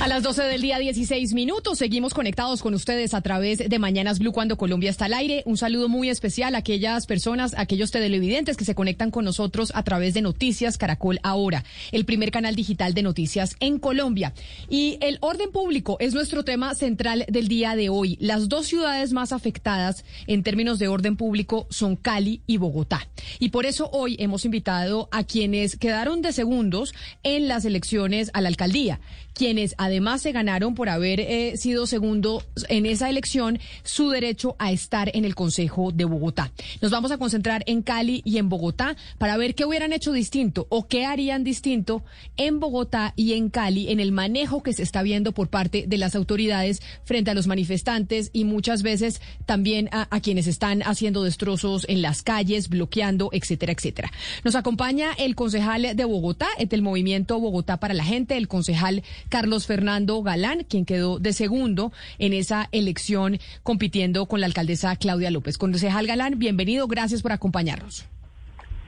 A las 12 del día 16 minutos seguimos conectados con ustedes a través de Mañanas Blue cuando Colombia está al aire. Un saludo muy especial a aquellas personas, a aquellos televidentes que se conectan con nosotros a través de Noticias Caracol Ahora, el primer canal digital de noticias en Colombia. Y el orden público es nuestro tema central del día de hoy. Las dos ciudades más afectadas en términos de orden público son Cali y Bogotá. Y por eso hoy hemos invitado a quienes quedaron de segundos en las elecciones a la alcaldía, quienes además se ganaron por haber eh, sido segundo en esa elección su derecho a estar en el Consejo de Bogotá. Nos vamos a concentrar en Cali y en Bogotá para ver qué hubieran hecho distinto o qué harían distinto en Bogotá y en Cali en el manejo que se está viendo por parte de las autoridades frente a los manifestantes y muchas veces también a, quienes están haciendo destrozos en las calles, bloqueando, etcétera, etcétera. Nos acompaña el concejal de Bogotá, del movimiento Bogotá para la Gente, el concejal Carlos Fernando Galán, quien quedó de segundo en esa elección compitiendo con la alcaldesa Claudia López. Concejal Galán, bienvenido, gracias por acompañarnos.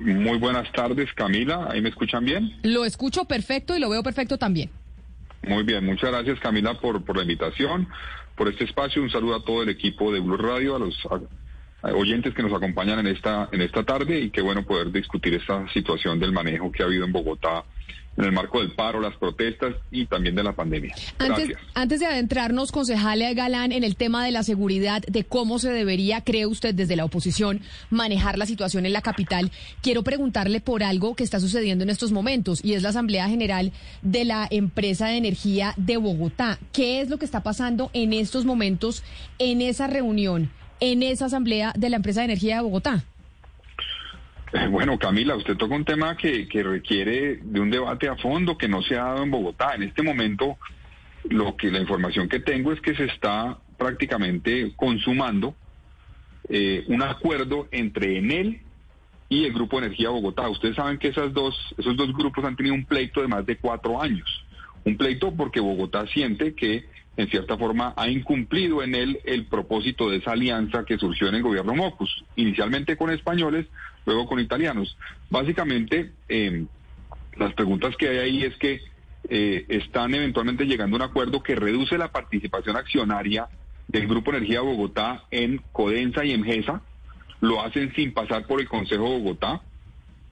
Muy buenas tardes, Camila. ¿Ahí me escuchan bien? Lo escucho perfecto y lo veo perfecto también. Muy bien, muchas gracias, Camila, por, por la invitación, por este espacio. Un saludo a todo el equipo de Blue Radio, a los a, a oyentes que nos acompañan en esta, en esta tarde y qué bueno poder discutir esta situación del manejo que ha habido en Bogotá en el marco del paro, las protestas y también de la pandemia. Antes, Gracias. antes de adentrarnos, concejal Galán, en el tema de la seguridad, de cómo se debería, cree usted desde la oposición, manejar la situación en la capital, quiero preguntarle por algo que está sucediendo en estos momentos y es la Asamblea General de la Empresa de Energía de Bogotá. ¿Qué es lo que está pasando en estos momentos en esa reunión, en esa Asamblea de la Empresa de Energía de Bogotá? Bueno, Camila, usted toca un tema que, que, requiere de un debate a fondo que no se ha dado en Bogotá. En este momento, lo que la información que tengo es que se está prácticamente consumando eh, un acuerdo entre Enel y el Grupo Energía Bogotá. Ustedes saben que esas dos, esos dos grupos han tenido un pleito de más de cuatro años. Un pleito porque Bogotá siente que, en cierta forma, ha incumplido en él el propósito de esa alianza que surgió en el gobierno Mocus, inicialmente con españoles, luego con italianos. Básicamente, eh, las preguntas que hay ahí es que eh, están eventualmente llegando a un acuerdo que reduce la participación accionaria del Grupo Energía Bogotá en Codensa y en GESA. Lo hacen sin pasar por el Consejo de Bogotá.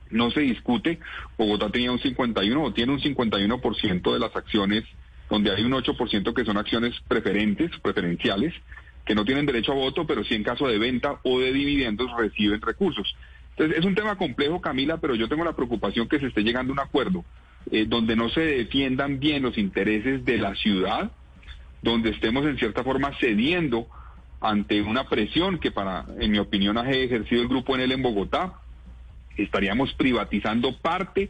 No se discute. Bogotá tenía un 51 o tiene un 51% de las acciones, donde hay un 8% que son acciones preferentes, preferenciales, que no tienen derecho a voto, pero sí en caso de venta o de dividendos reciben recursos. Entonces, es un tema complejo, Camila, pero yo tengo la preocupación que se esté llegando a un acuerdo eh, donde no se defiendan bien los intereses de la ciudad, donde estemos en cierta forma cediendo ante una presión que para, en mi opinión, ha ejercido el grupo en él en Bogotá, estaríamos privatizando parte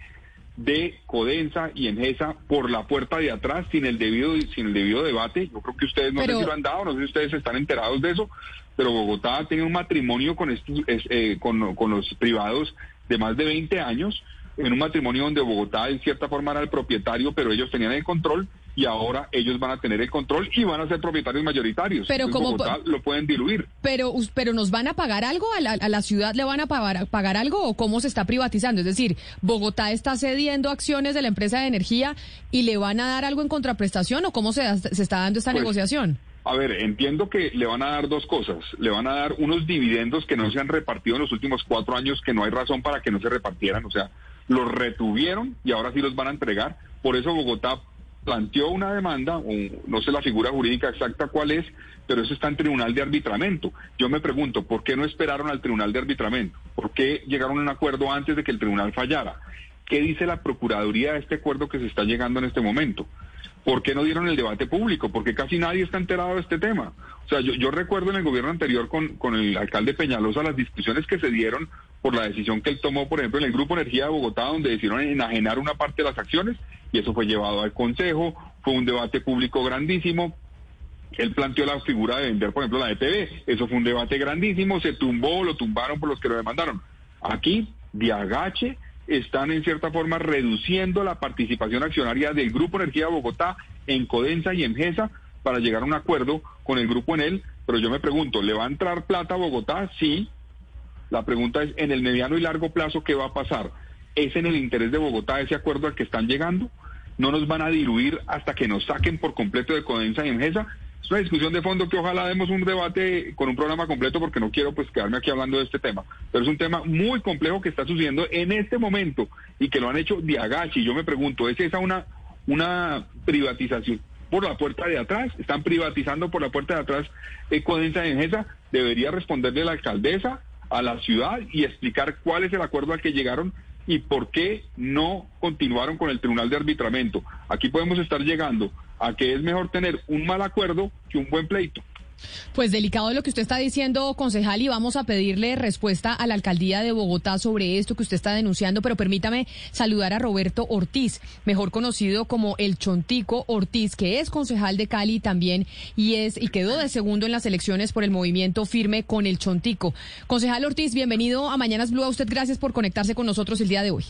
de Codensa y Engesa por la puerta de atrás sin el debido sin el debido debate. Yo creo que ustedes no Pero... sé si lo han dado, no sé si ustedes están enterados de eso, pero Bogotá ha tenido un matrimonio con estos, eh, con, con los privados de más de 20 años, en un matrimonio donde Bogotá en cierta forma era el propietario, pero ellos tenían el control y ahora ellos van a tener el control y van a ser propietarios mayoritarios. Pero como lo pueden diluir. Pero, pero nos van a pagar algo a la, a la ciudad le van a pagar, pagar algo o cómo se está privatizando, es decir, Bogotá está cediendo acciones de la empresa de energía y le van a dar algo en contraprestación o cómo se, da- se está dando esta Pues, negociación. A ver, entiendo que le van a dar dos cosas. Le van a dar unos dividendos que no se han repartido en los últimos cuatro años, que no hay razón para que no se repartieran. O sea, los retuvieron y ahora sí los van a entregar. Por eso Bogotá planteó una demanda, o no sé la figura jurídica exacta cuál es, pero eso está en tribunal de arbitramiento. Yo me pregunto, ¿por qué no esperaron al tribunal de arbitramiento? ¿Por qué llegaron a un acuerdo antes de que el tribunal fallara? ¿Qué dice la Procuraduría de este acuerdo que se está llegando en este momento? ¿Por qué no dieron el debate público? Porque casi nadie está enterado de este tema. O sea, yo, yo recuerdo en el gobierno anterior con, con el alcalde Peñalosa las discusiones que se dieron por la decisión que él tomó, por ejemplo, en el Grupo Energía de Bogotá, donde decidieron enajenar una parte de las acciones y eso fue llevado al Consejo, fue un debate público grandísimo. Él planteó la figura de vender, por ejemplo, la ETV. Eso fue un debate grandísimo, se tumbó, lo tumbaron por los que lo demandaron. Aquí, de agache, están en cierta forma reduciendo la participación accionaria del Grupo Energía de Bogotá en Codensa y en GESA para llegar a un acuerdo con el grupo en él. Pero yo me pregunto, ¿le va a entrar plata a Bogotá? Sí. La pregunta es, en el mediano y largo plazo, ¿qué va a pasar? ¿Es en el interés de Bogotá ese acuerdo al que están llegando? ¿No nos van a diluir hasta que nos saquen por completo de Codensa y en GESA? Es una discusión de fondo que ojalá demos un debate con un programa completo porque no quiero pues quedarme aquí hablando de este tema. Pero es un tema muy complejo que está sucediendo en este momento y que lo han hecho de agache. Y yo me pregunto, ¿es esa una, una privatización por la puerta de atrás? ¿Están privatizando por la puerta de atrás eh, Codensa y Engesa? Debería responderle la alcaldesa a la ciudad y explicar cuál es el acuerdo al que llegaron y por qué no continuaron con el tribunal de arbitramiento. Aquí podemos estar llegando a que es mejor tener un mal acuerdo que un buen pleito. Pues delicado lo que usted está diciendo, concejal, y vamos a pedirle respuesta a la alcaldía de Bogotá sobre esto que usted está denunciando, pero permítame saludar a Roberto Ortiz, mejor conocido como el Chontico Ortiz, que es concejal de Cali también y es y quedó de segundo en las elecciones por el movimiento firme con el Chontico. Concejal Ortiz, bienvenido a Mañanas Blue. A usted gracias por conectarse con nosotros el día de hoy.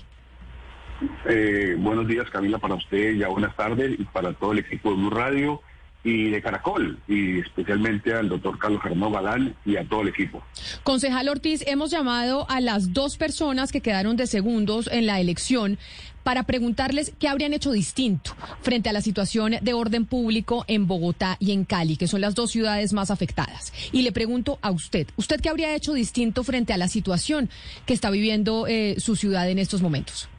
Eh, buenos días, Camila, para usted, ya buenas tardes y para todo el equipo de Blue Radio y de Caracol, y especialmente al doctor Carlos Germán Galán y a todo el equipo. Concejal Ortiz, hemos llamado a las dos personas que quedaron de segundos en la elección para preguntarles qué habrían hecho distinto frente a la situación de orden público en Bogotá y en Cali, que son las dos ciudades más afectadas. Y le pregunto a usted, ¿usted qué habría hecho distinto frente a la situación que está viviendo eh, su ciudad en estos momentos?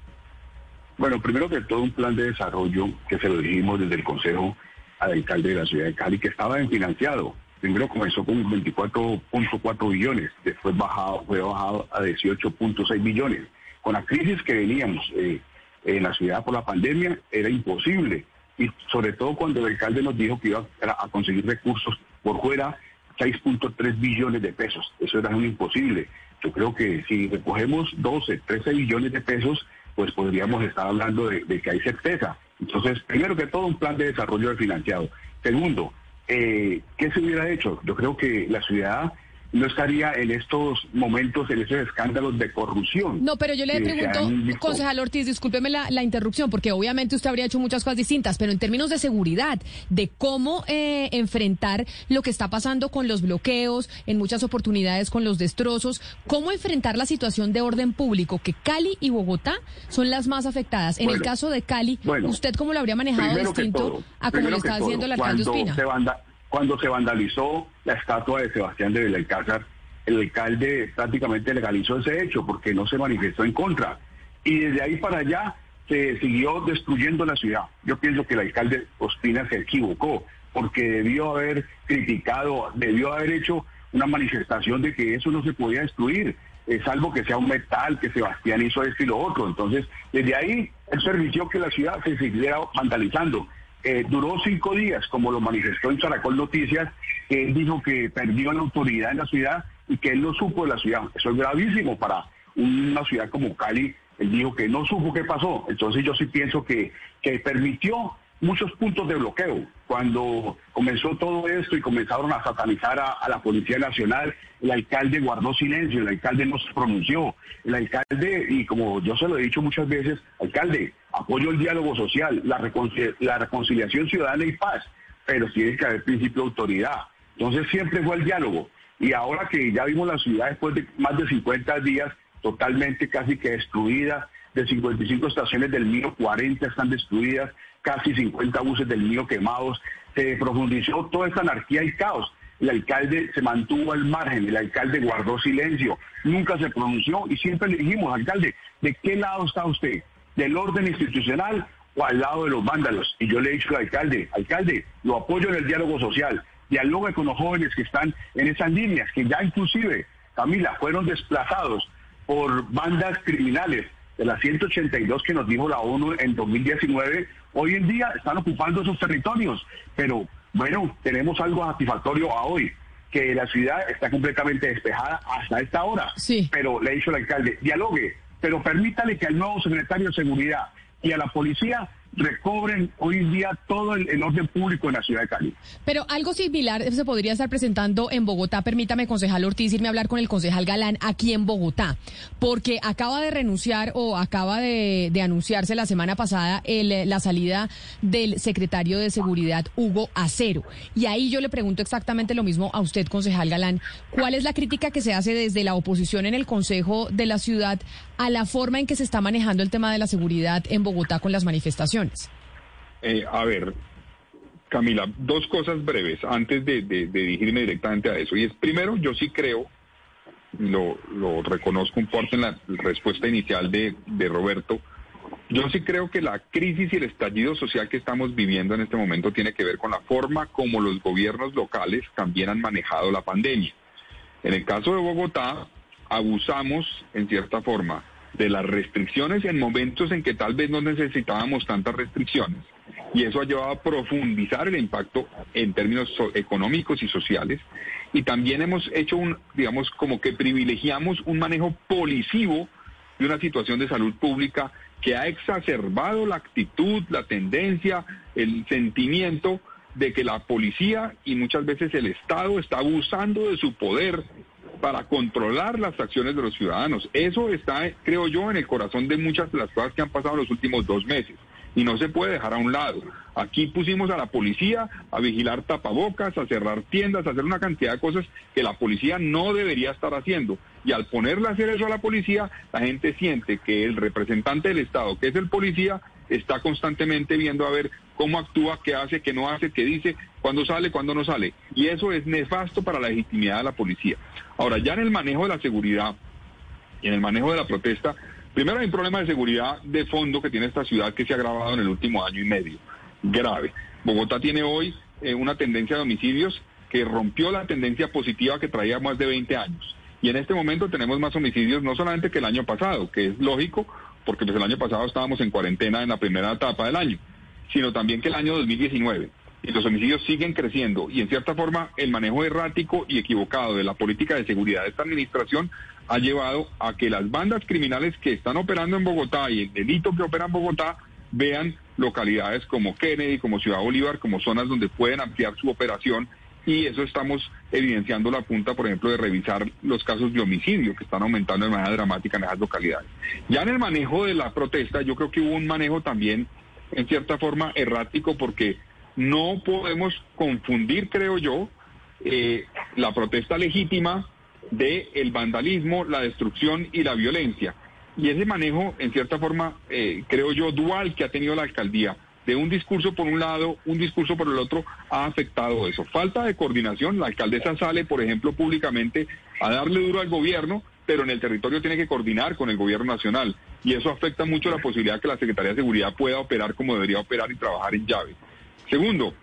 Bueno, primero que todo un plan de desarrollo que se lo dijimos desde el Consejo al alcalde de la ciudad de Cali, que estaba financiado. Primero comenzó con 24.4 billones, después bajado, fue bajado a 18.6 billones. Con la crisis que veníamos eh, en la ciudad por la pandemia, era imposible. Y sobre todo cuando el alcalde nos dijo que iba a conseguir recursos por fuera, 6.3 billones de pesos. Eso era un imposible. Yo creo que si recogemos 12, 13 billones de pesos, pues podríamos estar hablando de, de que hay certeza. Entonces, primero que todo, un plan de desarrollo financiado. Segundo, eh, ¿qué se hubiera hecho? Yo creo que la ciudad no estaría en estos momentos, en esos escándalos de corrupción. No, pero yo le pregunto, concejal Ortiz, discúlpeme la, interrupción, porque obviamente usted habría hecho muchas cosas distintas, pero en términos de seguridad, de cómo eh, enfrentar lo que está pasando con los bloqueos, en muchas oportunidades con los destrozos, cómo enfrentar la situación de orden público, que Cali y Bogotá son las más afectadas. En el caso de Cali, ¿usted cómo lo habría manejado distinto a cómo lo está haciendo el alcalde Ospina? Cuando se vandalizó la estatua de Sebastián de Belalcázar, el alcalde prácticamente legalizó ese hecho porque no se manifestó en contra. Y desde ahí para allá se siguió destruyendo la ciudad. Yo pienso que el alcalde Ospina se equivocó porque debió haber criticado, debió haber hecho una manifestación de que eso no se podía destruir, es salvo que sea un metal, que Sebastián hizo esto y lo otro. Entonces, desde ahí él permitió que la ciudad se siguiera vandalizando. Eh, duró cinco días, como lo manifestó en Caracol Noticias, que él dijo que perdió la autoridad en la ciudad y que él no supo de la ciudad. Eso es gravísimo para una ciudad como Cali. Él dijo que no supo qué pasó. Entonces yo sí pienso que, que permitió muchos puntos de bloqueo. Cuando comenzó todo esto y comenzaron a satanizar a, la Policía Nacional, el alcalde guardó silencio, el alcalde no se pronunció. El alcalde, y como yo se lo he dicho muchas veces, alcalde, apoyo el diálogo social, la, la reconciliación ciudadana y paz, pero tiene que haber principio de autoridad. Entonces siempre fue el diálogo. Y ahora que ya vimos la ciudad después de más de 50 días totalmente casi que destruida, de 55 estaciones del mío, 40 están destruidas, casi 50 buses del mío quemados, se profundizó toda esta anarquía y caos. El alcalde se mantuvo al margen, el alcalde guardó silencio, nunca se pronunció y siempre le dijimos, alcalde, ¿de qué lado está usted? ¿Del orden institucional o al lado de los vándalos. Y yo le he dicho al alcalde, alcalde, lo apoyo en el diálogo social, dialogue con los jóvenes que están en esas líneas, que ya inclusive, Camila, fueron desplazados por bandas criminales de las 182 que nos dijo la ONU en 2019, hoy en día están ocupando esos territorios. Pero bueno, tenemos algo satisfactorio a hoy, que la ciudad está completamente despejada hasta esta hora. Sí. Pero le he dicho al alcalde, dialogue, pero permítale que al nuevo secretario de Seguridad y a la policía recobren hoy en día todo el, orden público en la ciudad de Cali. Pero algo similar se podría estar presentando en Bogotá. Permítame, concejal Ortiz, irme a hablar con el concejal Galán aquí en Bogotá, porque acaba de renunciar o acaba de, anunciarse la semana pasada la salida del secretario de Seguridad, Hugo Acero. Y ahí yo le pregunto exactamente lo mismo a usted, concejal Galán. ¿Cuál es la crítica que se hace desde la oposición en el Consejo de la Ciudad a la forma en que se está manejando el tema de la seguridad en Bogotá con las manifestaciones? Eh, a ver, Camila, dos cosas breves antes de, dirigirme directamente a eso. Y es, primero, yo sí creo, lo, lo reconozco un poco en la respuesta inicial de, de Roberto, yo sí creo que la crisis y el estallido social que estamos viviendo en este momento tiene que ver con la forma como los gobiernos locales también han manejado la pandemia. En el caso de Bogotá, abusamos, en cierta forma, de las restricciones en momentos en que tal vez no necesitábamos tantas restricciones. Y eso ha llevado a profundizar el impacto en términos económicos y sociales. Y también hemos hecho un, digamos, como que privilegiamos un manejo policivo de una situación de salud pública que ha exacerbado la actitud, la tendencia, el sentimiento de que la policía y muchas veces el Estado está abusando de su poder para controlar las acciones de los ciudadanos. Eso está, creo yo, en el corazón de muchas de las cosas que han pasado en los últimos dos meses y no se puede dejar a un lado. Aquí pusimos a la policía a vigilar tapabocas, a cerrar tiendas, a hacer una cantidad de cosas que la policía no debería estar haciendo. Y al ponerle a hacer eso a la policía, la gente siente que el representante del Estado, que es el policía, está constantemente viendo a ver cómo actúa, qué hace, qué no hace, qué dice, cuándo sale, cuándo no sale. Y eso es nefasto para la legitimidad de la policía. Ahora, ya en el manejo de la seguridad y en el manejo de la protesta, primero hay un problema de seguridad de fondo que tiene esta ciudad que se ha agravado en el último año y medio. Grave. Bogotá tiene hoy eh, una tendencia de homicidios que rompió la tendencia positiva que traía más de 20 años. Y en este momento tenemos más homicidios no solamente que el año pasado, que es lógico, porque pues el año pasado estábamos en cuarentena en la primera etapa del año, sino también que el año 2019. Y los homicidios siguen creciendo y en cierta forma el manejo errático y equivocado de la política de seguridad de esta administración ha llevado a que las bandas criminales que están operando en Bogotá y el delito que opera en Bogotá vean localidades como Kennedy, como Ciudad Bolívar, como zonas donde pueden ampliar su operación y eso estamos evidenciando la punta, por ejemplo, de revisar los casos de homicidio que están aumentando de manera dramática en esas localidades. Ya en el manejo de la protesta, yo creo que hubo un manejo también, en cierta forma, errático, porque no podemos confundir, creo yo, eh, la protesta legítima de el vandalismo, la destrucción y la violencia. Y ese manejo, en cierta forma, eh, creo yo, dual que ha tenido la alcaldía de un discurso por un lado, un discurso por el otro, ha afectado eso. Falta de coordinación, la alcaldesa sale, por ejemplo, públicamente a darle duro al gobierno, pero en el territorio tiene que coordinar con el gobierno nacional. Y eso afecta mucho la posibilidad que la Secretaría de Seguridad pueda operar como debería operar y trabajar en llave. Segundo,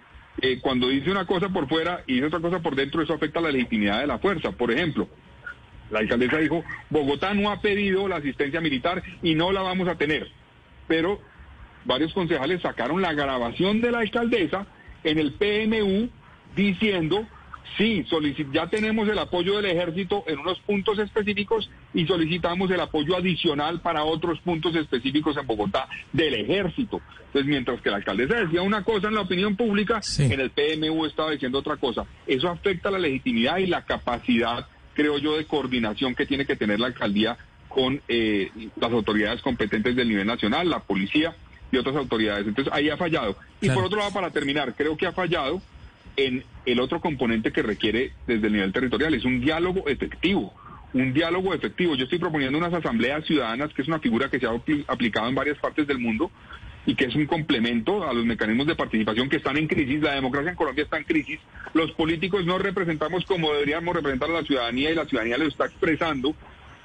eh, cuando dice una cosa por fuera y dice otra cosa por dentro, eso afecta la legitimidad de la fuerza. Por ejemplo, la alcaldesa dijo, Bogotá no ha pedido la asistencia militar y no la vamos a tener. Pero varios concejales sacaron la grabación de la alcaldesa en el PMU diciendo, sí, ya tenemos el apoyo del ejército en unos puntos específicos y solicitamos el apoyo adicional para otros puntos específicos en Bogotá del ejército. Entonces, mientras que la alcaldesa decía una cosa en la opinión pública, sí. en el PMU estaba diciendo otra cosa. Eso afecta la legitimidad y la capacidad, creo yo, de coordinación que tiene que tener la alcaldía con eh, las autoridades competentes del nivel nacional, la policía y otras autoridades. Entonces ahí ha fallado. Y claro. por otro lado, para terminar, creo que ha fallado en el otro componente que requiere desde el nivel territorial, es un diálogo efectivo. Un diálogo efectivo. Yo estoy proponiendo unas asambleas ciudadanas, que es una figura que se ha aplicado en varias partes del mundo y que es un complemento a los mecanismos de participación que están en crisis. La democracia en Colombia está en crisis. Los políticos no representamos como deberíamos representar a la ciudadanía y la ciudadanía lo está expresando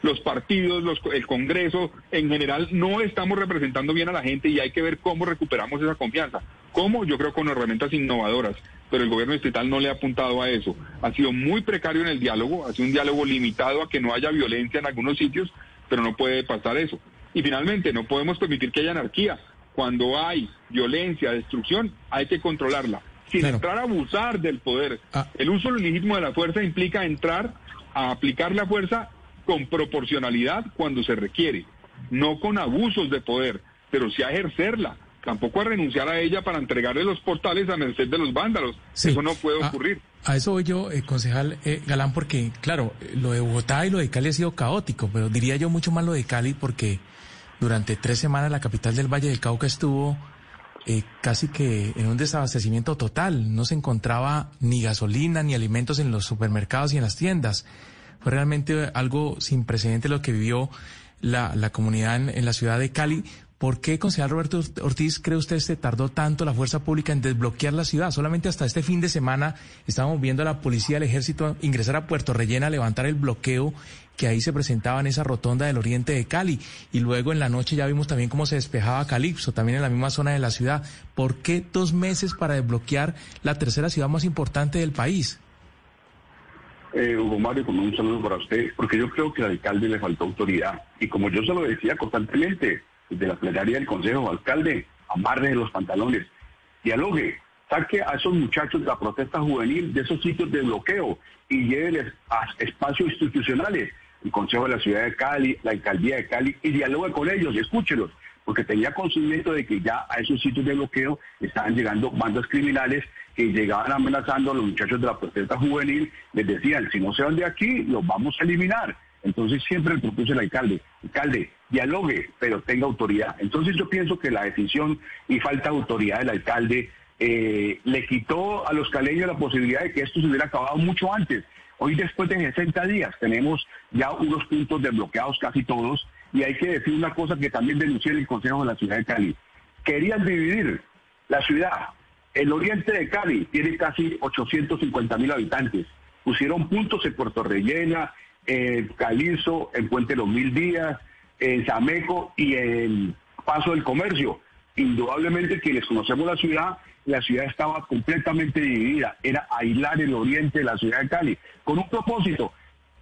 los partidos, los, el Congreso, en general, no estamos representando bien a la gente y hay que ver cómo recuperamos esa confianza. ¿Cómo? Yo creo con herramientas innovadoras, pero el gobierno estatal no le ha apuntado a eso. Ha sido muy precario en el diálogo, ha sido un diálogo limitado a que no haya violencia en algunos sitios, pero no puede pasar eso. Y finalmente, no podemos permitir que haya anarquía. Cuando hay violencia, destrucción, hay que controlarla sin entrar a abusar del poder. Ah. El uso legítimo de la fuerza implica entrar a aplicar la fuerza con proporcionalidad cuando se requiere, no con abusos de poder, pero sí a ejercerla. Tampoco a renunciar a ella para entregarle los portales a merced de los vándalos. Eso no puede ah, ocurrir. A, eso voy yo, eh, concejal eh, Galán, porque, claro, lo de Bogotá y lo de Cali ha sido caótico, pero diría yo mucho más lo de Cali porque durante tres semanas la capital del Valle del Cauca estuvo eh, casi que en un desabastecimiento total. No se encontraba ni gasolina ni alimentos en los supermercados y en las tiendas. Fue realmente algo sin precedente lo que vivió la, la comunidad en, la ciudad de Cali. ¿Por qué, concejal Roberto Ortiz, cree usted se tardó tanto la fuerza pública en desbloquear la ciudad? Solamente hasta este fin de semana estábamos viendo a la policía, el ejército ingresar a Puerto Rellena, levantar el bloqueo que ahí se presentaba en esa rotonda del oriente de Cali. Y luego en la noche ya vimos también cómo se despejaba Calipso, también en la misma zona de la ciudad. ¿Por qué dos meses para desbloquear la tercera ciudad más importante del país? Eh, Hugo Mario, con un saludo para usted, porque yo creo que al alcalde le faltó autoridad. Y como yo se lo decía constantemente, desde la plenaria del Consejo, alcalde, amarre los pantalones, dialogue, saque a esos muchachos de la protesta juvenil de esos sitios de bloqueo y lléveles a espacios institucionales, el Consejo de la Ciudad de Cali, la Alcaldía de Cali, y dialogue con ellos, escúchelos, porque tenía conocimiento de que ya a esos sitios de bloqueo estaban llegando bandas criminales que llegaban amenazando a los muchachos de la protesta juvenil, les decían, si no se van de aquí, los vamos a eliminar. Entonces siempre le propuso el alcalde, alcalde, dialogue, pero tenga autoridad. Entonces yo pienso que la decisión y falta de autoridad del alcalde eh, le quitó a los caleños la posibilidad de que esto se hubiera acabado mucho antes. Hoy después de 60 días tenemos ya unos puntos desbloqueados casi todos y hay que decir una cosa que también denunció el Consejo de la Ciudad de Cali. Querían dividir la ciudad. El oriente de Cali tiene casi 850 mil habitantes. Pusieron puntos en Puerto Rellena, en Calizo, en Puente Los Mil Días, en Zameco y en Paso del Comercio. Indudablemente quienes conocemos la ciudad la ciudad estaba completamente dividida, era aislar el oriente de la ciudad de Cali, con un propósito,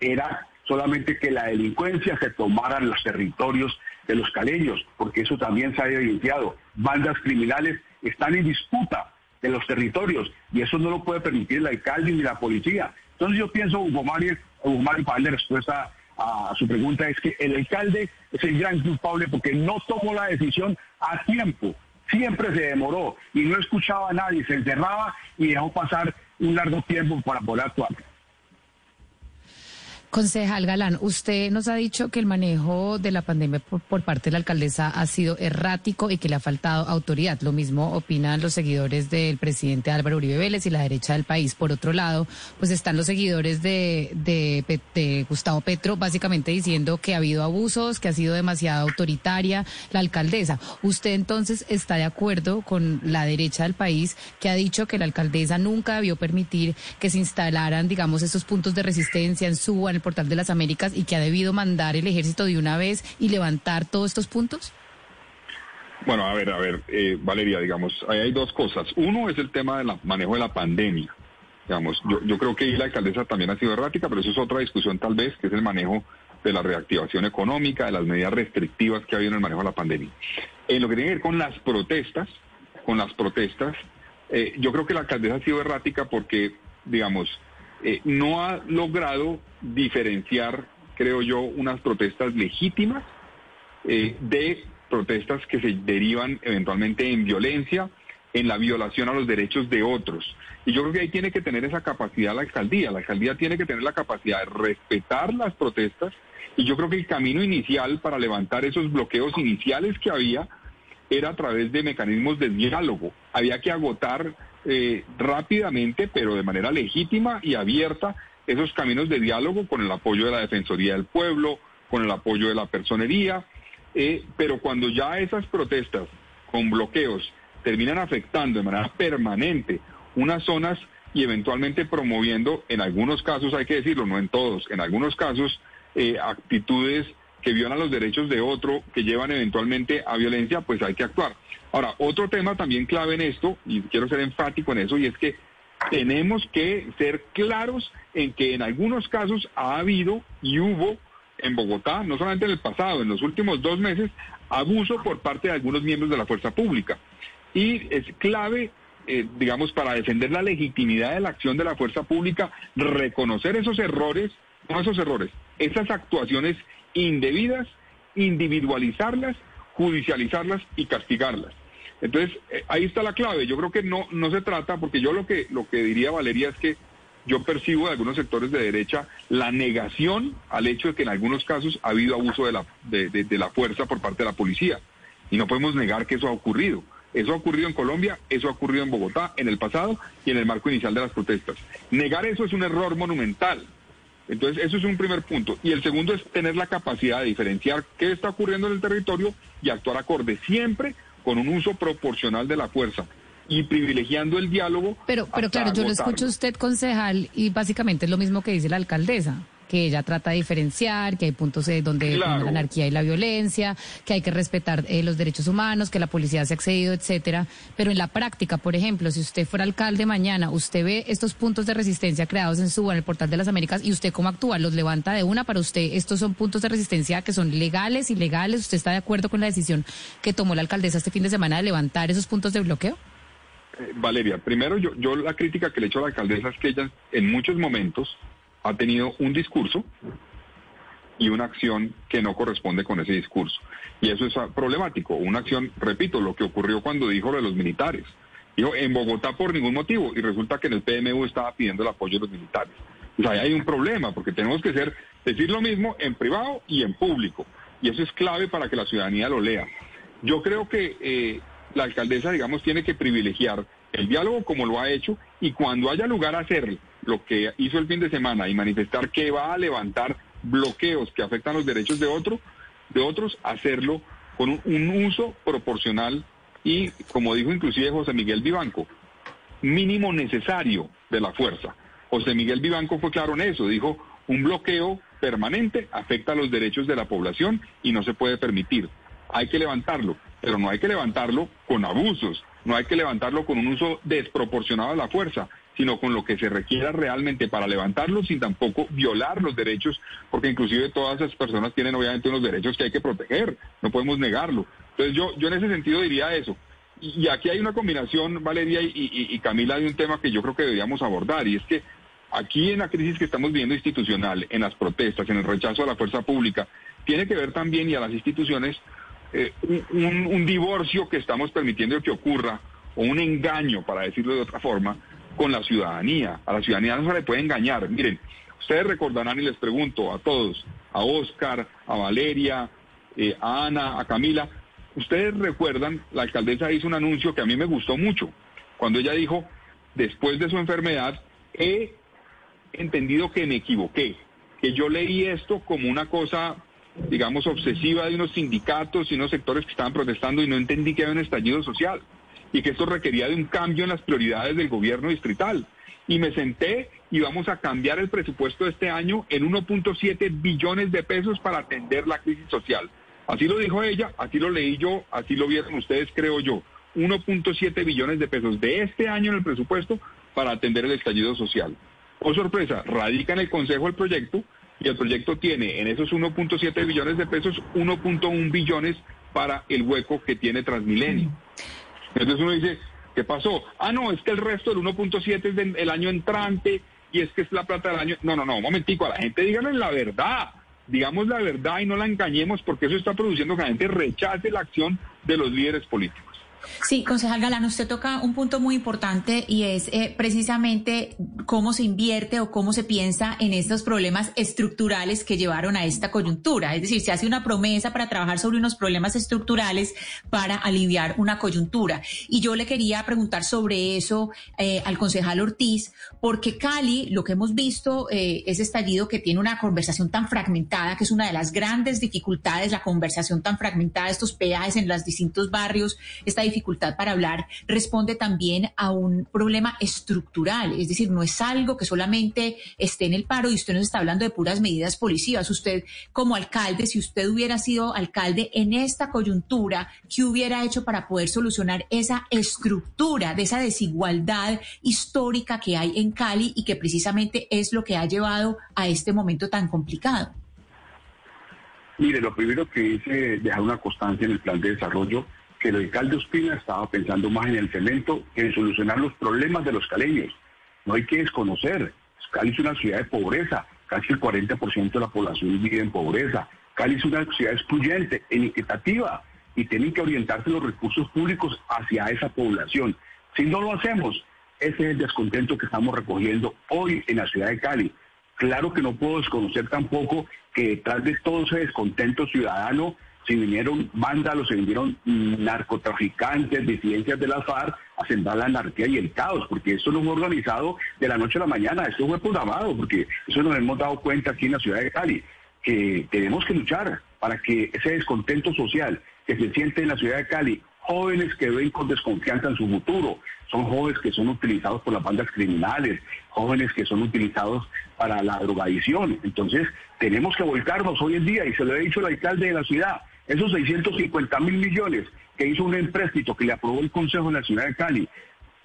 era solamente que la delincuencia se tomara los territorios de los caleños, porque eso también se ha evidenciado. Bandas criminales están en disputa de los territorios y eso no lo puede permitir el alcalde ni la policía. Entonces yo pienso, Hugo Mario, Hugo Mario para darle respuesta a su pregunta, es que el alcalde es el gran culpable porque no tomó la decisión a tiempo siempre se demoró y no escuchaba a nadie, se encerraba y dejó pasar un largo tiempo para poder actuar. Concejal Galán, usted nos ha dicho que el manejo de la pandemia por, parte de la alcaldesa ha sido errático y que le ha faltado autoridad. Lo mismo opinan los seguidores del presidente Álvaro Uribe Vélez y la derecha del país. Por otro lado, pues están los seguidores de, Gustavo Petro básicamente diciendo que ha habido abusos, que ha sido demasiado autoritaria la alcaldesa. ¿Usted entonces está de acuerdo con la derecha del país que ha dicho que la alcaldesa nunca debió permitir que se instalaran, digamos, esos puntos de resistencia en en Portal de las Américas y que ha debido mandar el ejército de una vez y levantar todos estos puntos? Bueno, a ver, a ver, eh, Valeria, digamos, hay dos cosas. Uno es el tema del manejo de la pandemia. Digamos, yo, creo que la alcaldesa también ha sido errática, pero eso es otra discusión tal vez, que es el manejo de la reactivación económica, de las medidas restrictivas que ha habido en el manejo de la pandemia. En lo que tiene que ver con las protestas, con las protestas, eh, yo creo que la alcaldesa ha sido errática porque, digamos, eh, no ha logrado diferenciar, creo yo, unas protestas legítimas eh, de protestas que se derivan eventualmente en violencia, en la violación a los derechos de otros. Y yo creo que ahí tiene que tener esa capacidad la alcaldía. La alcaldía tiene que tener la capacidad de respetar las protestas. Y yo creo que el camino inicial para levantar esos bloqueos iniciales que había era a través de mecanismos de diálogo. Había que agotar eh, rápidamente, pero de manera legítima y abierta, esos caminos de diálogo con el apoyo de la Defensoría del Pueblo, con el apoyo de la personería, eh, pero cuando ya esas protestas con bloqueos terminan afectando de manera permanente unas zonas y eventualmente promoviendo, en algunos casos hay que decirlo, no en todos, en algunos casos, eh, actitudes que violan los derechos de otro, que llevan eventualmente a violencia, pues hay que actuar. Ahora, otro tema también clave en esto, y quiero ser enfático en eso, y es que tenemos que ser claros en que en algunos casos ha habido y hubo en Bogotá, no solamente en el pasado, en los últimos dos meses, abuso por parte de algunos miembros de la fuerza pública. Y es clave, eh, digamos, para defender la legitimidad de la acción de la fuerza pública, reconocer esos errores, no esos errores, esas actuaciones indebidas, individualizarlas, judicializarlas y castigarlas. Entonces, eh, ahí está la clave. Yo creo que no, no se trata, porque yo lo que, lo que diría Valeria es que yo percibo de algunos sectores de derecha la negación al hecho de que en algunos casos ha habido abuso de la, de, de la fuerza por parte de la policía. Y no podemos negar que eso ha ocurrido. Eso ha ocurrido en Colombia, eso ha ocurrido en Bogotá en el pasado y en el marco inicial de las protestas. Negar eso es un error monumental. Entonces, eso es un primer punto. Y el segundo es tener la capacidad de diferenciar qué está ocurriendo en el territorio y actuar acorde siempre con un uso proporcional de la fuerza y privilegiando el diálogo. Pero, pero claro, yo lo escucho usted, concejal, y básicamente es lo mismo que dice la alcaldesa que ella trata de diferenciar, que hay puntos eh, donde la anarquía y la violencia, que hay que respetar eh, los derechos humanos, que la policía se ha accedido, etcétera. Pero en la práctica, por ejemplo, si usted fuera alcalde mañana, usted ve estos puntos de resistencia creados en su en el portal de las Américas y usted cómo actúa, los levanta de una para usted. Estos son puntos de resistencia que son legales, ilegales. ¿Usted está de acuerdo con la decisión que tomó la alcaldesa este fin de semana de levantar esos puntos de bloqueo? Eh, Valeria, primero yo, yo la crítica que le echo a la alcaldesa es que ella en muchos momentos ha tenido un discurso y una acción que no corresponde con ese discurso. Y eso es problemático. Una acción, repito, lo que ocurrió cuando dijo lo de los militares. Dijo, en Bogotá por ningún motivo, y resulta que en el PMU estaba pidiendo el apoyo de los militares. O sea, ahí hay un problema, porque tenemos que ser, decir lo mismo en privado y en público. Y eso es clave para que la ciudadanía lo lea. Yo creo que eh, la alcaldesa, digamos, tiene que privilegiar el diálogo como lo ha hecho y cuando haya lugar a hacer lo que hizo el fin de semana y manifestar que va a levantar bloqueos que afectan los derechos de otro, de otros, hacerlo con un, un uso proporcional y, como dijo inclusive José Miguel Vivanco, mínimo necesario de la fuerza. José Miguel Vivanco fue claro en eso, dijo, un bloqueo permanente afecta los derechos de la población y no se puede permitir. Hay que levantarlo, pero no hay que levantarlo con abusos, no hay que levantarlo con un uso desproporcionado de la fuerza, sino con lo que se requiera realmente para levantarlo sin tampoco violar los derechos, porque inclusive todas esas personas tienen obviamente unos derechos que hay que proteger, no podemos negarlo. Entonces yo, yo en ese sentido diría eso. Y, aquí hay una combinación, Valeria y, y, Camila, de un tema que yo creo que deberíamos abordar, y es que aquí en la crisis que estamos viendo institucional, en las protestas, en el rechazo a la fuerza pública, tiene que ver también y a las instituciones eh, un, un, divorcio que estamos permitiendo que ocurra, o un engaño, para decirlo de otra forma, con la ciudadanía. A la ciudadanía no se le puede engañar. Miren, ustedes recordarán y les pregunto a todos, a Oscar, a Valeria, eh, a Ana, a Camila, ustedes recuerdan, la alcaldesa hizo un anuncio que a mí me gustó mucho, cuando ella dijo, después de su enfermedad, he entendido que me equivoqué, que yo leí esto como una cosa digamos, obsesiva de unos sindicatos y unos sectores que estaban protestando y no entendí que había un estallido social y que esto requería de un cambio en las prioridades del gobierno distrital. Y me senté y vamos a cambiar el presupuesto de este año en 1.7 billones de pesos para atender la crisis social. Así lo dijo ella, así lo leí yo, así lo vieron ustedes, creo yo. 1.7 billones de pesos de este año en el presupuesto para atender el estallido social. Oh sorpresa, radica en el Consejo el proyecto y el proyecto tiene en esos 1.7 billones de pesos 1.1 billones para el hueco que tiene Transmilenio. Entonces uno dice, ¿qué pasó? Ah, no, es que el resto del 1.7 es del año entrante y es que es la plata del año. No, no, no, un momentico, a la gente díganle la verdad. Digamos la verdad y no la engañemos porque eso está produciendo que la gente rechace la acción de los líderes políticos. Sí, concejal Galán, usted toca un punto muy importante y es eh, precisamente cómo se invierte o cómo se piensa en estos problemas estructurales que llevaron a esta coyuntura. Es decir, se hace una promesa para trabajar sobre unos problemas estructurales para aliviar una coyuntura. Y yo le quería preguntar sobre eso eh, al concejal Ortiz, porque Cali, lo que hemos visto, eh, es estallido que tiene una conversación tan fragmentada, que es una de las grandes dificultades, la conversación tan fragmentada, estos peajes en los distintos barrios, esta dificultad para hablar responde también a un problema estructural, es decir, no es algo que solamente esté en el paro y usted nos está hablando de puras medidas policivas. Usted como alcalde, si usted hubiera sido alcalde en esta coyuntura, ¿qué hubiera hecho para poder solucionar esa estructura de esa desigualdad histórica que hay en Cali y que precisamente es lo que ha llevado a este momento tan complicado? Mire, lo primero que hice dejar una constancia en el plan de desarrollo que el alcalde Ospina estaba pensando más en el cemento que en solucionar los problemas de los caleños. No hay que desconocer. Cali es una ciudad de pobreza. Casi el 40% de la población vive en pobreza. Cali es una ciudad excluyente, inequitativa, y tienen que orientarse los recursos públicos hacia esa población. Si no lo hacemos, ese es el descontento que estamos recogiendo hoy en la ciudad de Cali. Claro que no puedo desconocer tampoco que detrás de todo ese descontento ciudadano se vinieron vándalos, se vinieron narcotraficantes, disidencias de la FARC a sembrar la anarquía y el caos, porque esto no fue organizado de la noche a la mañana, esto fue programado, porque eso nos hemos dado cuenta aquí en la ciudad de Cali, que tenemos que luchar para que ese descontento social que se siente en la ciudad de Cali, jóvenes que ven con desconfianza en su futuro, son jóvenes que son utilizados por las bandas criminales, jóvenes que son utilizados para la drogadicción. Entonces, tenemos que volcarnos hoy en día, y se lo he dicho al alcalde de la ciudad, esos 650 mil millones que hizo un empréstito que le aprobó el Consejo Ciudad de Cali,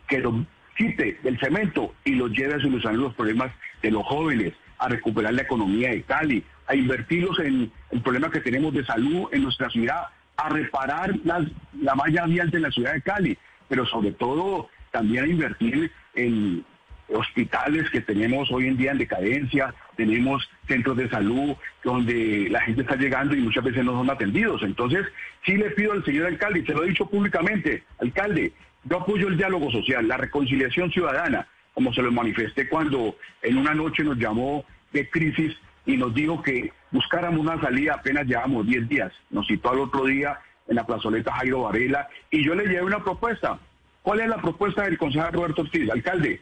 que lo quite del cemento y lo lleve a solucionar los problemas de los jóvenes, a recuperar la economía de Cali, a invertirlos en el problema que tenemos de salud en nuestra ciudad, a reparar la malla vial de la ciudad de Cali, pero sobre todo también a invertir en hospitales que tenemos hoy en día en decadencia, tenemos centros de salud donde la gente está llegando y muchas veces no son atendidos. Entonces, sí le pido al señor alcalde, y se lo he dicho públicamente, alcalde, yo apoyo el diálogo social, la reconciliación ciudadana, como se lo manifesté cuando en una noche nos llamó de crisis y nos dijo que buscáramos una salida, apenas llevamos 10 días. Nos citó al otro día en la plazoleta Jairo Varela y yo le llevé una propuesta. ¿Cuál es la propuesta del concejal Roberto Ortiz? Alcalde,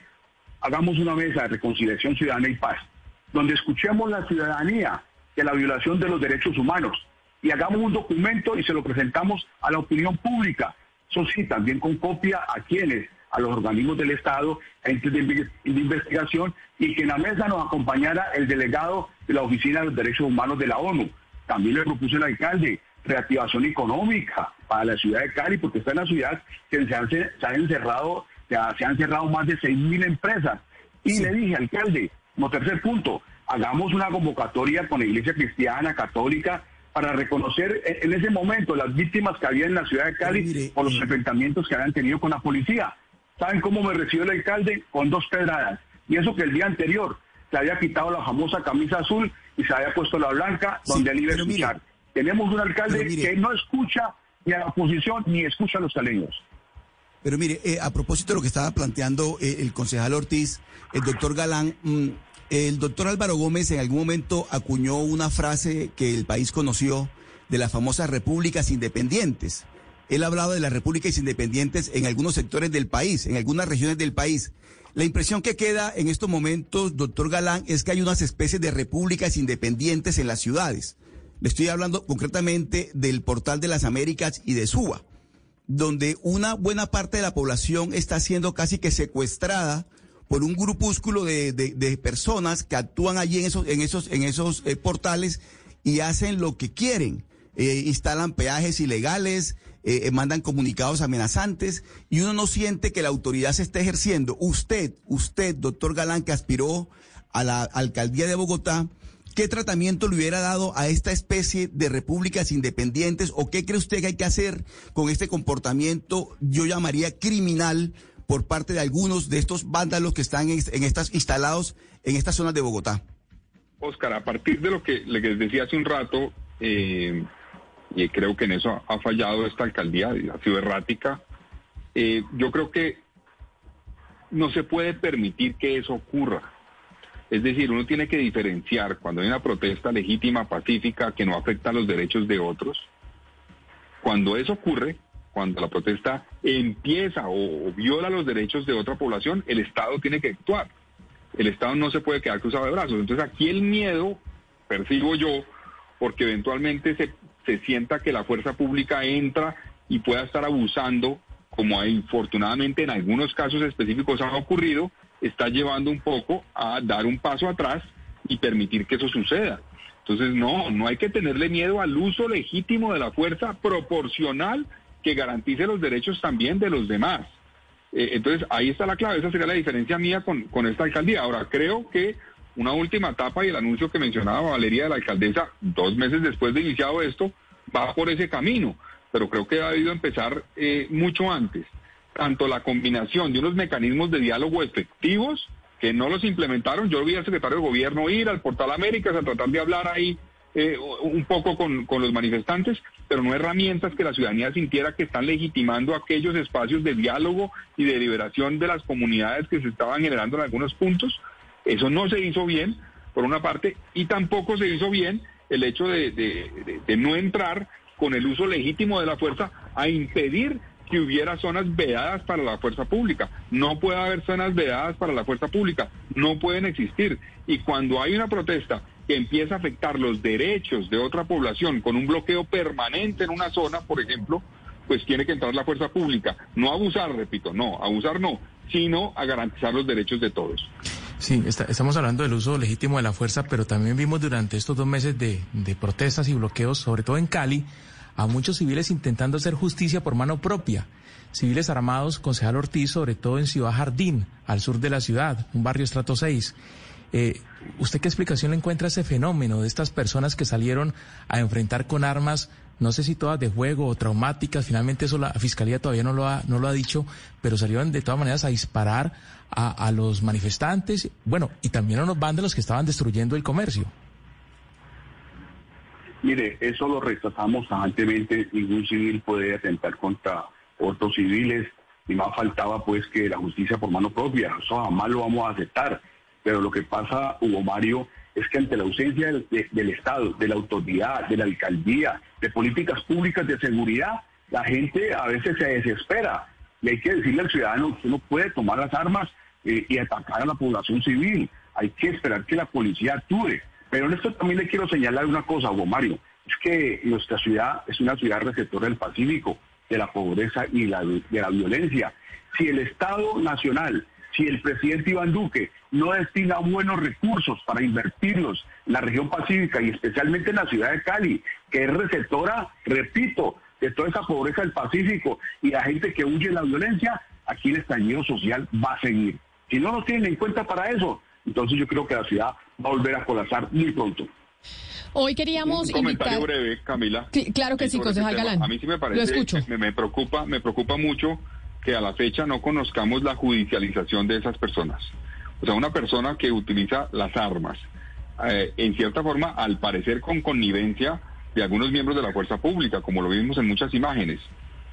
hagamos una mesa de reconciliación ciudadana y paz, donde escuchemos la ciudadanía de la violación de los derechos humanos y hagamos un documento y se lo presentamos a la opinión pública. Eso sí, también con copia a quienes, a los organismos del Estado, a entes de, investigación y que en la mesa nos acompañara el delegado de la Oficina de los Derechos Humanos de la ONU. También le propuse al alcalde reactivación económica para la ciudad de Cali, porque está en la ciudad que se han, se han encerrado se han cerrado más de 6.000 empresas. Y le dije, alcalde, como tercer punto, hagamos una convocatoria con la Iglesia Cristiana, Católica, para reconocer en ese momento las víctimas que había en la ciudad de Cali por los enfrentamientos que habían tenido con la policía. ¿Saben cómo me recibió el alcalde? Con dos pedradas. Y eso que el día anterior se había quitado la famosa camisa azul y se había puesto la blanca donde él iba a escuchar. Tenemos un alcalde que no escucha ni a la oposición ni escucha a los caleños. Pero mire, eh, a propósito de lo que estaba planteando eh, el concejal Ortiz, el doctor Galán, mm, el doctor Álvaro Gómez en algún momento acuñó una frase que el país conoció de las famosas repúblicas independientes. Él hablaba de las repúblicas independientes en algunos sectores del país, en algunas regiones del país. La impresión que queda en estos momentos, doctor Galán, es que hay unas especies de repúblicas independientes en las ciudades. Le estoy hablando concretamente del Portal de las Américas y de Suba donde una buena parte de la población está siendo casi que secuestrada por un grupúsculo de, de, personas que actúan allí en esos, en esos, en esos eh, portales y hacen lo que quieren. Eh, instalan peajes ilegales, eh, mandan comunicados amenazantes y uno no siente que la autoridad se esté ejerciendo. Usted, usted, doctor Galán, que aspiró a la alcaldía de Bogotá, ¿Qué tratamiento le hubiera dado a esta especie de repúblicas independientes o qué cree usted que hay que hacer con este comportamiento, yo llamaría criminal, por parte de algunos de estos vándalos que están en, estas instalados en estas zonas de Bogotá? Oscar, a partir de lo que les decía hace un rato, eh, y creo que en eso ha fallado esta alcaldía, ha sido errática, eh, yo creo que no se puede permitir que eso ocurra. Es decir, uno tiene que diferenciar cuando hay una protesta legítima, pacífica, que no afecta a los derechos de otros. Cuando eso ocurre, cuando la protesta empieza o, viola los derechos de otra población, el Estado tiene que actuar. El Estado no se puede quedar cruzado de brazos. Entonces aquí el miedo, percibo yo, porque eventualmente se, se sienta que la fuerza pública entra y pueda estar abusando como infortunadamente en algunos casos específicos ha ocurrido, está llevando un poco a dar un paso atrás y permitir que eso suceda. Entonces, no, no hay que tenerle miedo al uso legítimo de la fuerza proporcional que garantice los derechos también de los demás. Eh, entonces, ahí está la clave, esa sería la diferencia mía con, con esta alcaldía. Ahora, creo que una última etapa y el anuncio que mencionaba Valeria de la alcaldesa, dos meses después de iniciado esto, va por ese camino, pero creo que ha debido empezar eh, mucho antes. Tanto la combinación de unos mecanismos de diálogo efectivos, que no los implementaron, yo vi al secretario de gobierno ir al portal Américas a tratar de hablar ahí eh, un poco con, con los manifestantes, pero no herramientas que la ciudadanía sintiera que están legitimando aquellos espacios de diálogo y de liberación de las comunidades que se estaban generando en algunos puntos. Eso no se hizo bien, por una parte, y tampoco se hizo bien el hecho de, no entrar con el uso legítimo de la fuerza a impedir que hubiera zonas vedadas para la fuerza pública. No puede haber zonas vedadas para la fuerza pública, no pueden existir. Y cuando hay una protesta que empieza a afectar los derechos de otra población con un bloqueo permanente en una zona, por ejemplo, pues tiene que entrar la fuerza pública. No abusar, repito, no, abusar no, sino a garantizar los derechos de todos. Sí, estamos hablando del uso legítimo de la fuerza, pero también vimos durante estos dos meses de, de protestas y bloqueos, sobre todo en Cali, a muchos civiles intentando hacer justicia por mano propia. Civiles armados, concejal Ortiz, sobre todo en Ciudad Jardín, al sur de la ciudad, un barrio estrato 6. Eh, ¿Usted qué explicación le encuentra a ese fenómeno de estas personas que salieron a enfrentar con armas no sé si todas de juego o traumáticas, finalmente eso la Fiscalía todavía no lo ha, no lo ha dicho, pero salieron de todas maneras a disparar a, los manifestantes, bueno, y también a unos vándalos que estaban destruyendo el comercio. Mire, eso lo rechazamos tajantemente, ningún civil puede atentar contra otros civiles, y más faltaba pues que la justicia por mano propia, eso jamás lo vamos a aceptar, pero lo que pasa, Hugo Mario, es que ante la ausencia del, Estado, de la autoridad, de la alcaldía, de políticas públicas de seguridad, la gente a veces se desespera. Y hay que decirle al ciudadano que no puede tomar las armas eh, y atacar a la población civil. Hay que esperar que la policía actúe. Pero en esto también le quiero señalar una cosa, Hugo Mario. Es que nuestra ciudad es una ciudad receptora del Pacífico, de la pobreza y de la violencia. Si el Estado Nacional si el presidente Iván Duque no destina buenos recursos para invertirlos en la región pacífica y especialmente en la ciudad de Cali, que es receptora, repito, de toda esa pobreza del Pacífico y la gente que huye de la violencia, aquí el estallido social va a seguir. Si no nos tienen en cuenta para eso, entonces yo creo que la ciudad va a volver a colapsar muy pronto. Hoy queríamos un comentario breve, Camila. claro que sí, concejal Galán. A mí sí me parece, Lo escucho. me preocupa, me preocupa mucho que a la fecha no conozcamos la judicialización de esas personas. O sea, una persona que utiliza las armas, eh, en cierta forma, al parecer con connivencia de algunos miembros de la fuerza pública, como lo vimos en muchas imágenes,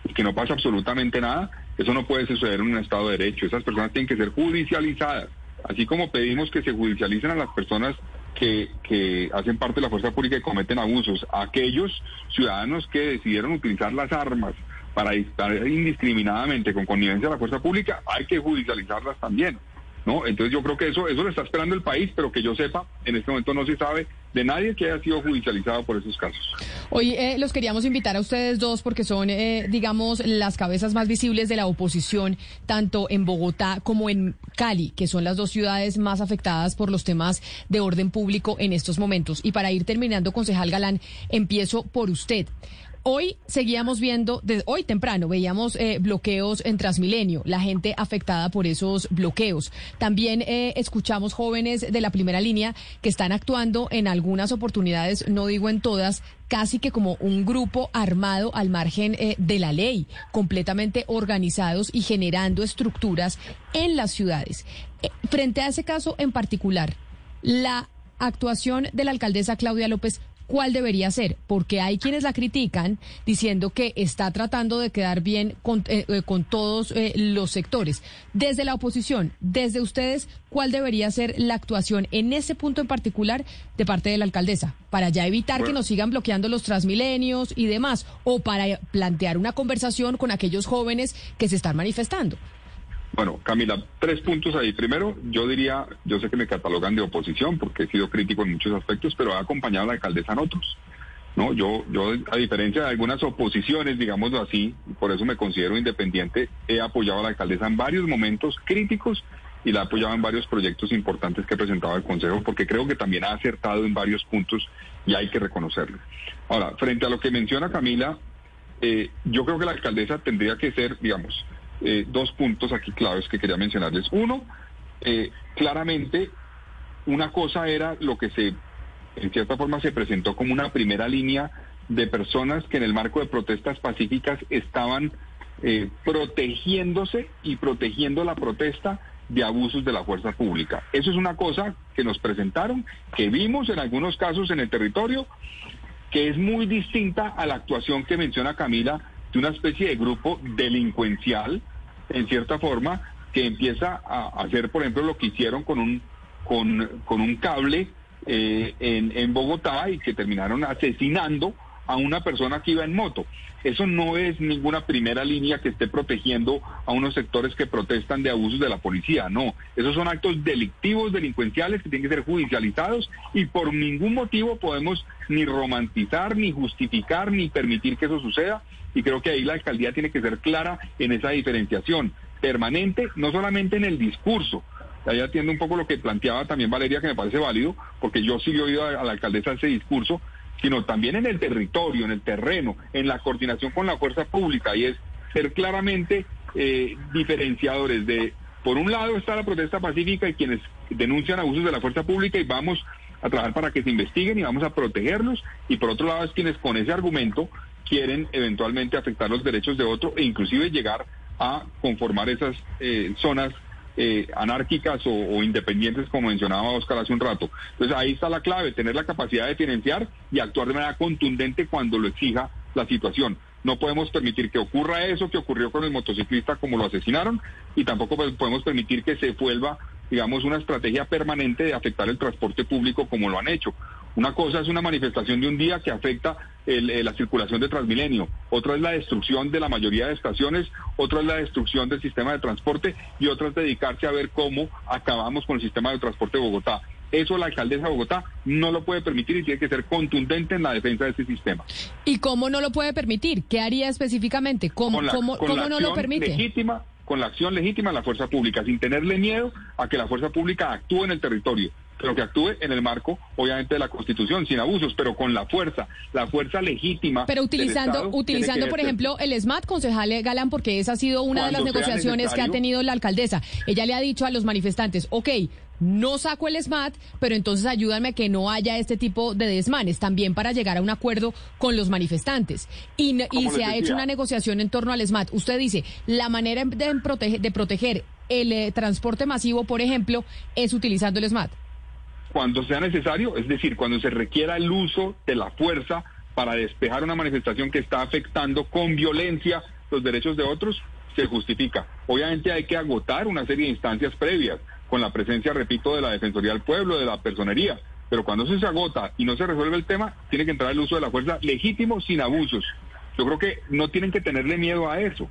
y que no pasa absolutamente nada, eso no puede suceder en un Estado de Derecho. Esas personas tienen que ser judicializadas, así como pedimos que se judicialicen a las personas que, que, hacen parte de la fuerza pública y cometen abusos, aquellos ciudadanos que decidieron utilizar las armas para disparar indiscriminadamente con connivencia de la fuerza pública, hay que judicializarlas también. ¿no? Entonces yo creo que eso, eso lo está esperando el país, pero que yo sepa, en este momento no se sabe de nadie que haya sido judicializado por esos casos. Hoy eh, los queríamos invitar a ustedes dos porque son, eh, digamos, las cabezas más visibles de la oposición, tanto en Bogotá como en Cali, que son las dos ciudades más afectadas por los temas de orden público en estos momentos. Y para ir terminando, concejal Galán, empiezo por usted. Hoy seguíamos viendo, desde hoy temprano, veíamos eh, bloqueos en Transmilenio, la gente afectada por esos bloqueos. También eh, escuchamos jóvenes de la primera línea que están actuando en algunas oportunidades, no digo en todas, casi que como un grupo armado al margen eh, de la ley, completamente organizados y generando estructuras en las ciudades. frente a ese caso en particular, la actuación de la alcaldesa Claudia López cuál debería ser, porque hay quienes la critican diciendo que está tratando de quedar bien con, eh, eh, con todos eh, los sectores. Desde la oposición, desde ustedes, ¿cuál debería ser la actuación en ese punto en particular de parte de la alcaldesa? Para ya evitar que nos sigan bloqueando los transmilenios y demás, o para plantear una conversación con aquellos jóvenes que se están manifestando. Bueno, Camila, tres puntos ahí. Primero, yo diría, yo sé que me catalogan de oposición porque he sido crítico en muchos aspectos, pero he acompañado a la alcaldesa en otros. No, yo, yo, a diferencia de algunas oposiciones, digámoslo así, por eso me considero independiente, he apoyado a la alcaldesa en varios momentos críticos y la he apoyado en varios proyectos importantes que ha presentado el Consejo, porque creo que también ha acertado en varios puntos y hay que reconocerlo. Ahora, frente a lo que menciona Camila, eh, yo creo que la alcaldesa tendría que ser, digamos, eh, dos puntos aquí claves que quería mencionarles. Uno, eh, claramente, una cosa era lo que se en cierta forma se presentó como una primera línea de personas que en el marco de protestas pacíficas estaban eh, protegiéndose y protegiendo la protesta de abusos de la fuerza pública. Eso es una cosa que nos presentaron, que vimos en algunos casos en el territorio, que es muy distinta a la actuación que menciona Camila de una especie de grupo delincuencial, en cierta forma, que empieza a hacer, por ejemplo, lo que hicieron con un, con, un cable eh, en, en Bogotá y que terminaron asesinando a una persona que iba en moto. Eso no es ninguna primera línea que esté protegiendo a unos sectores que protestan de abusos de la policía, no. Esos son actos delictivos, delincuenciales que tienen que ser judicializados y por ningún motivo podemos ni romantizar, ni justificar, ni permitir que eso suceda. Y creo que ahí la alcaldía tiene que ser clara en esa diferenciación permanente, no solamente en el discurso, ahí atiendo un poco lo que planteaba también Valeria, que me parece válido, porque yo sí he oído a, la alcaldesa ese discurso, sino también en el territorio, en el terreno, en la coordinación con la fuerza pública, y es ser claramente eh, diferenciadores de, por un lado está la protesta pacífica y quienes denuncian abusos de la fuerza pública y vamos a trabajar para que se investiguen y vamos a protegerlos, y por otro lado es quienes con ese argumento quieren eventualmente afectar los derechos de otro e inclusive llegar a conformar esas eh, zonas eh, anárquicas o, independientes, como mencionaba Oscar hace un rato. Entonces ahí está la clave, tener la capacidad de financiar y actuar de manera contundente cuando lo exija la situación. No podemos permitir que ocurra eso que ocurrió con el motociclista como lo asesinaron y tampoco podemos permitir que se vuelva, digamos, una estrategia permanente de afectar el transporte público como lo han hecho. Una cosa es una manifestación de un día que afecta eh, la circulación de Transmilenio, otra es la destrucción de la mayoría de estaciones, otra es la destrucción del sistema de transporte y otra es dedicarse a ver cómo acabamos con el sistema de transporte de Bogotá. Eso la alcaldesa de Bogotá no lo puede permitir y tiene que ser contundente en la defensa de este sistema. ¿Y cómo no lo puede permitir? ¿Qué haría específicamente? ¿Cómo, cómo, cómo no lo permite? Legítima, con la acción legítima de la fuerza pública, sin tenerle miedo a que la fuerza pública actúe en el territorio pero que actúe en el marco, obviamente, de la Constitución, sin abusos, pero con la fuerza, la fuerza legítima. Pero utilizando, utilizando por ejemplo, el SMAT, concejal Galán, porque esa ha sido una de las negociaciones que ha tenido la alcaldesa. Ella le ha dicho a los manifestantes, ok, no saco el SMAT, pero entonces ayúdame a que no haya este tipo de desmanes, también para llegar a un acuerdo con los manifestantes. Y, se ha hecho una negociación en torno al SMAT. Usted dice, la manera de, proteger, de proteger el eh, transporte masivo, por ejemplo, es utilizando el SMAT cuando sea necesario, es decir, cuando se requiera el uso de la fuerza para despejar una manifestación que está afectando con violencia los derechos de otros, se justifica. Obviamente hay que agotar una serie de instancias previas, con la presencia, repito, de la Defensoría del Pueblo, de la Personería, pero cuando eso se agota y no se resuelve el tema, tiene que entrar el uso de la fuerza legítimo sin abusos. Yo creo que no tienen que tenerle miedo a eso.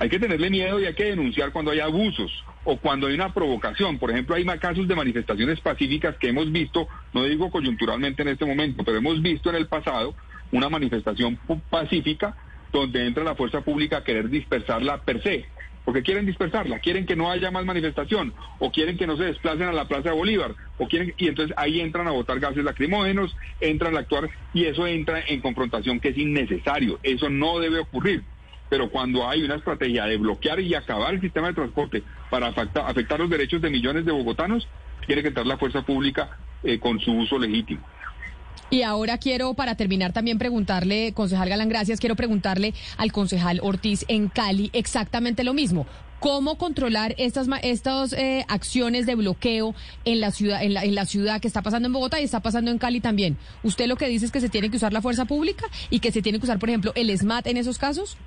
Hay que tenerle miedo y hay que denunciar cuando hay abusos o cuando hay una provocación. Por ejemplo, hay casos de manifestaciones pacíficas que hemos visto, no digo coyunturalmente en este momento, pero hemos visto en el pasado una manifestación pacífica donde entra la fuerza pública a querer dispersarla per se. Porque quieren dispersarla, quieren que no haya más manifestación, o quieren que no se desplacen a la Plaza de Bolívar, o quieren, y entonces ahí entran a botar gases lacrimógenos, entran a actuar, y eso entra en confrontación que es innecesario. Eso no debe ocurrir pero cuando hay una estrategia de bloquear y acabar el sistema de transporte para afectar, los derechos de millones de bogotanos, tiene que entrar la fuerza pública eh, con su uso legítimo. Y ahora quiero, para terminar, también preguntarle, concejal Galán, gracias, quiero preguntarle al concejal Ortiz en Cali exactamente lo mismo. ¿Cómo controlar estas, estas eh, acciones de bloqueo en la, ciudad, en, la, en la ciudad que está pasando en Bogotá y está pasando en Cali también? ¿Usted lo que dice es que se tiene que usar la fuerza pública y que se tiene que usar, por ejemplo, el SMAT en esos casos?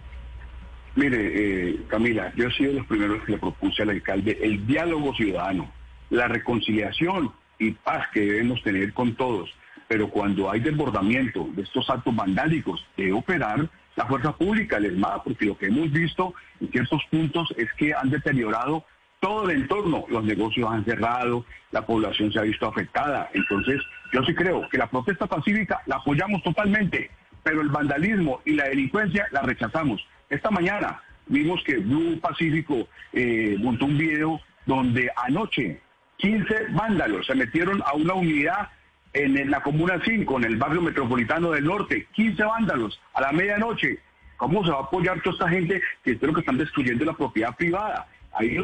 Mire, eh, Camila, yo he sido de los primeros que le propuse al alcalde el diálogo ciudadano, la reconciliación y paz que debemos tener con todos. Pero cuando hay desbordamiento de estos actos vandálicos, debe operar la fuerza pública, el ESMAD, porque lo que hemos visto en ciertos puntos es que han deteriorado todo el entorno, los negocios han cerrado, la población se ha visto afectada. Entonces, yo sí creo que la protesta pacífica la apoyamos totalmente, pero el vandalismo y la delincuencia la rechazamos. Esta mañana vimos que Blue Pacífico eh, montó un video donde anoche 15 vándalos se metieron a una unidad en, la Comuna 5, en el barrio metropolitano del norte, 15 vándalos a la medianoche. ¿Cómo se va a apoyar toda esta gente que es que están destruyendo la propiedad privada? Ahí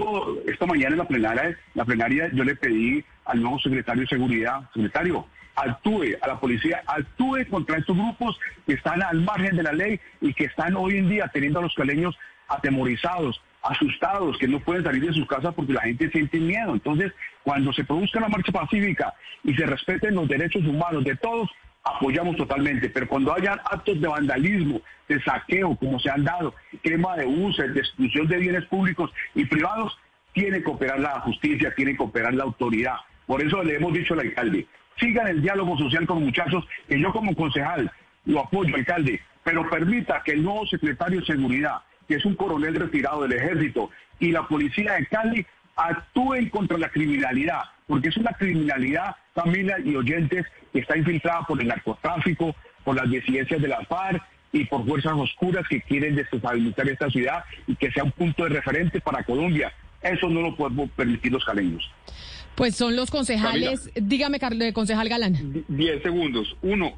esta mañana en la plenaria, la plenaria yo le pedí al nuevo secretario de Seguridad, secretario, actúe a la policía, actúe contra estos grupos que están al margen de la ley y que están hoy en día teniendo a los caleños atemorizados, asustados, que no pueden salir de sus casas porque la gente siente miedo. Entonces, cuando se produzca la marcha pacífica y se respeten los derechos humanos de todos, apoyamos totalmente. Pero cuando hayan actos de vandalismo, de saqueo, como se han dado, quema de buses, destrucción de bienes públicos y privados, tiene que operar la justicia, tiene que operar la autoridad. Por eso le hemos dicho al alcalde, sigan el diálogo social con muchachos, que yo como concejal lo apoyo, alcalde, pero permita que el nuevo secretario de Seguridad, que es un coronel retirado del ejército, y la policía de Cali actúen contra la criminalidad, porque es una criminalidad, familia y oyentes, que está infiltrada por el narcotráfico, por las disidencias de la FARC y por fuerzas oscuras que quieren desestabilizar esta ciudad y que sea un punto de referente para Colombia. Eso no lo podemos permitir los caleños. Pues son los concejales. Dígame, Carlos, concejal Galán. Diez segundos. Uno,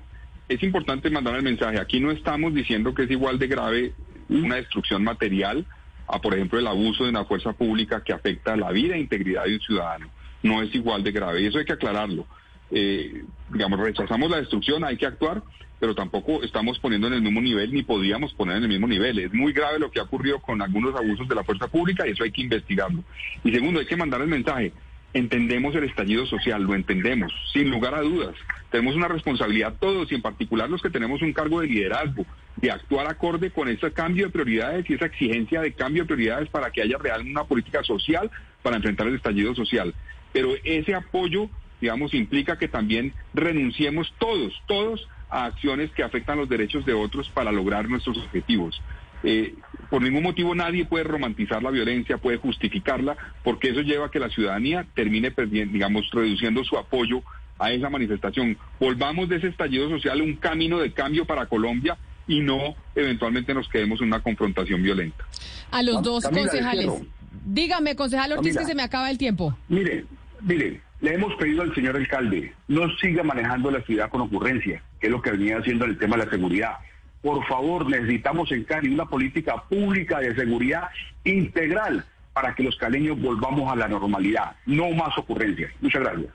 es importante mandar el mensaje. Aquí no estamos diciendo que es igual de grave una destrucción material a, por ejemplo, el abuso de una fuerza pública que afecta la vida e integridad de un ciudadano. No es igual de grave y eso hay que aclararlo. Eh, digamos, rechazamos la destrucción, hay que actuar, pero tampoco estamos poniendo en el mismo nivel ni podíamos poner en el mismo nivel. Es muy grave lo que ha ocurrido con algunos abusos de la fuerza pública y eso hay que investigarlo. Y segundo, hay que mandar el mensaje. Entendemos el estallido social, lo entendemos, sin lugar a dudas. Tenemos una responsabilidad todos y en particular los que tenemos un cargo de liderazgo, de actuar acorde con ese cambio de prioridades y esa exigencia de cambio de prioridades para que haya realmente una política social para enfrentar el estallido social. Pero ese apoyo, digamos, implica que también renunciemos todos, todos a acciones que afectan los derechos de otros para lograr nuestros objetivos. Eh, por ningún motivo nadie puede romantizar la violencia, puede justificarla, porque eso lleva a que la ciudadanía termine perdiendo, digamos, reduciendo su apoyo a esa manifestación. Volvamos de ese estallido social un camino de cambio para Colombia y no eventualmente nos quedemos en una confrontación violenta. A los dos concejales. Dígame, concejal Ortiz, que se me acaba el tiempo. Mire, mire, le hemos pedido al señor alcalde, no siga manejando la ciudad con ocurrencia, que es lo que venía haciendo en el tema de la seguridad. Por favor, necesitamos en Cali una política pública de seguridad integral para que los caleños volvamos a la normalidad, no más ocurrencias. Muchas gracias.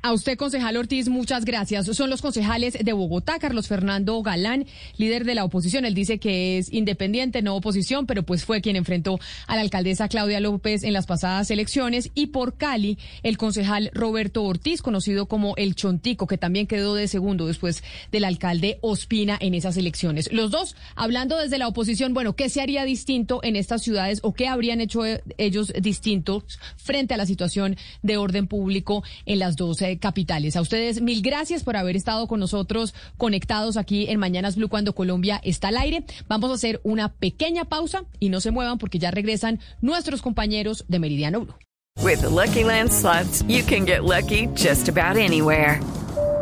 A usted, concejal Ortiz, muchas gracias. Son los concejales de Bogotá, Carlos Fernando Galán, líder de la oposición. Él dice que es independiente, no oposición, pero pues fue quien enfrentó a la alcaldesa Claudia López en las pasadas elecciones. Y por Cali, el concejal Roberto Ortiz, conocido como El Chontico, que también quedó de segundo después del alcalde Ospina en esas elecciones. Los dos hablando desde la oposición, bueno, ¿qué se haría distinto en estas ciudades o qué habrían hecho ellos distintos frente a la situación de orden público en las dos capitales. A ustedes mil gracias por haber estado con nosotros conectados aquí en Mañanas Blue cuando Colombia está al aire. Vamos a hacer una pequeña pausa y no se muevan porque ya regresan nuestros compañeros de Meridiano Blue. With the Lucky Land you can get lucky just about anywhere.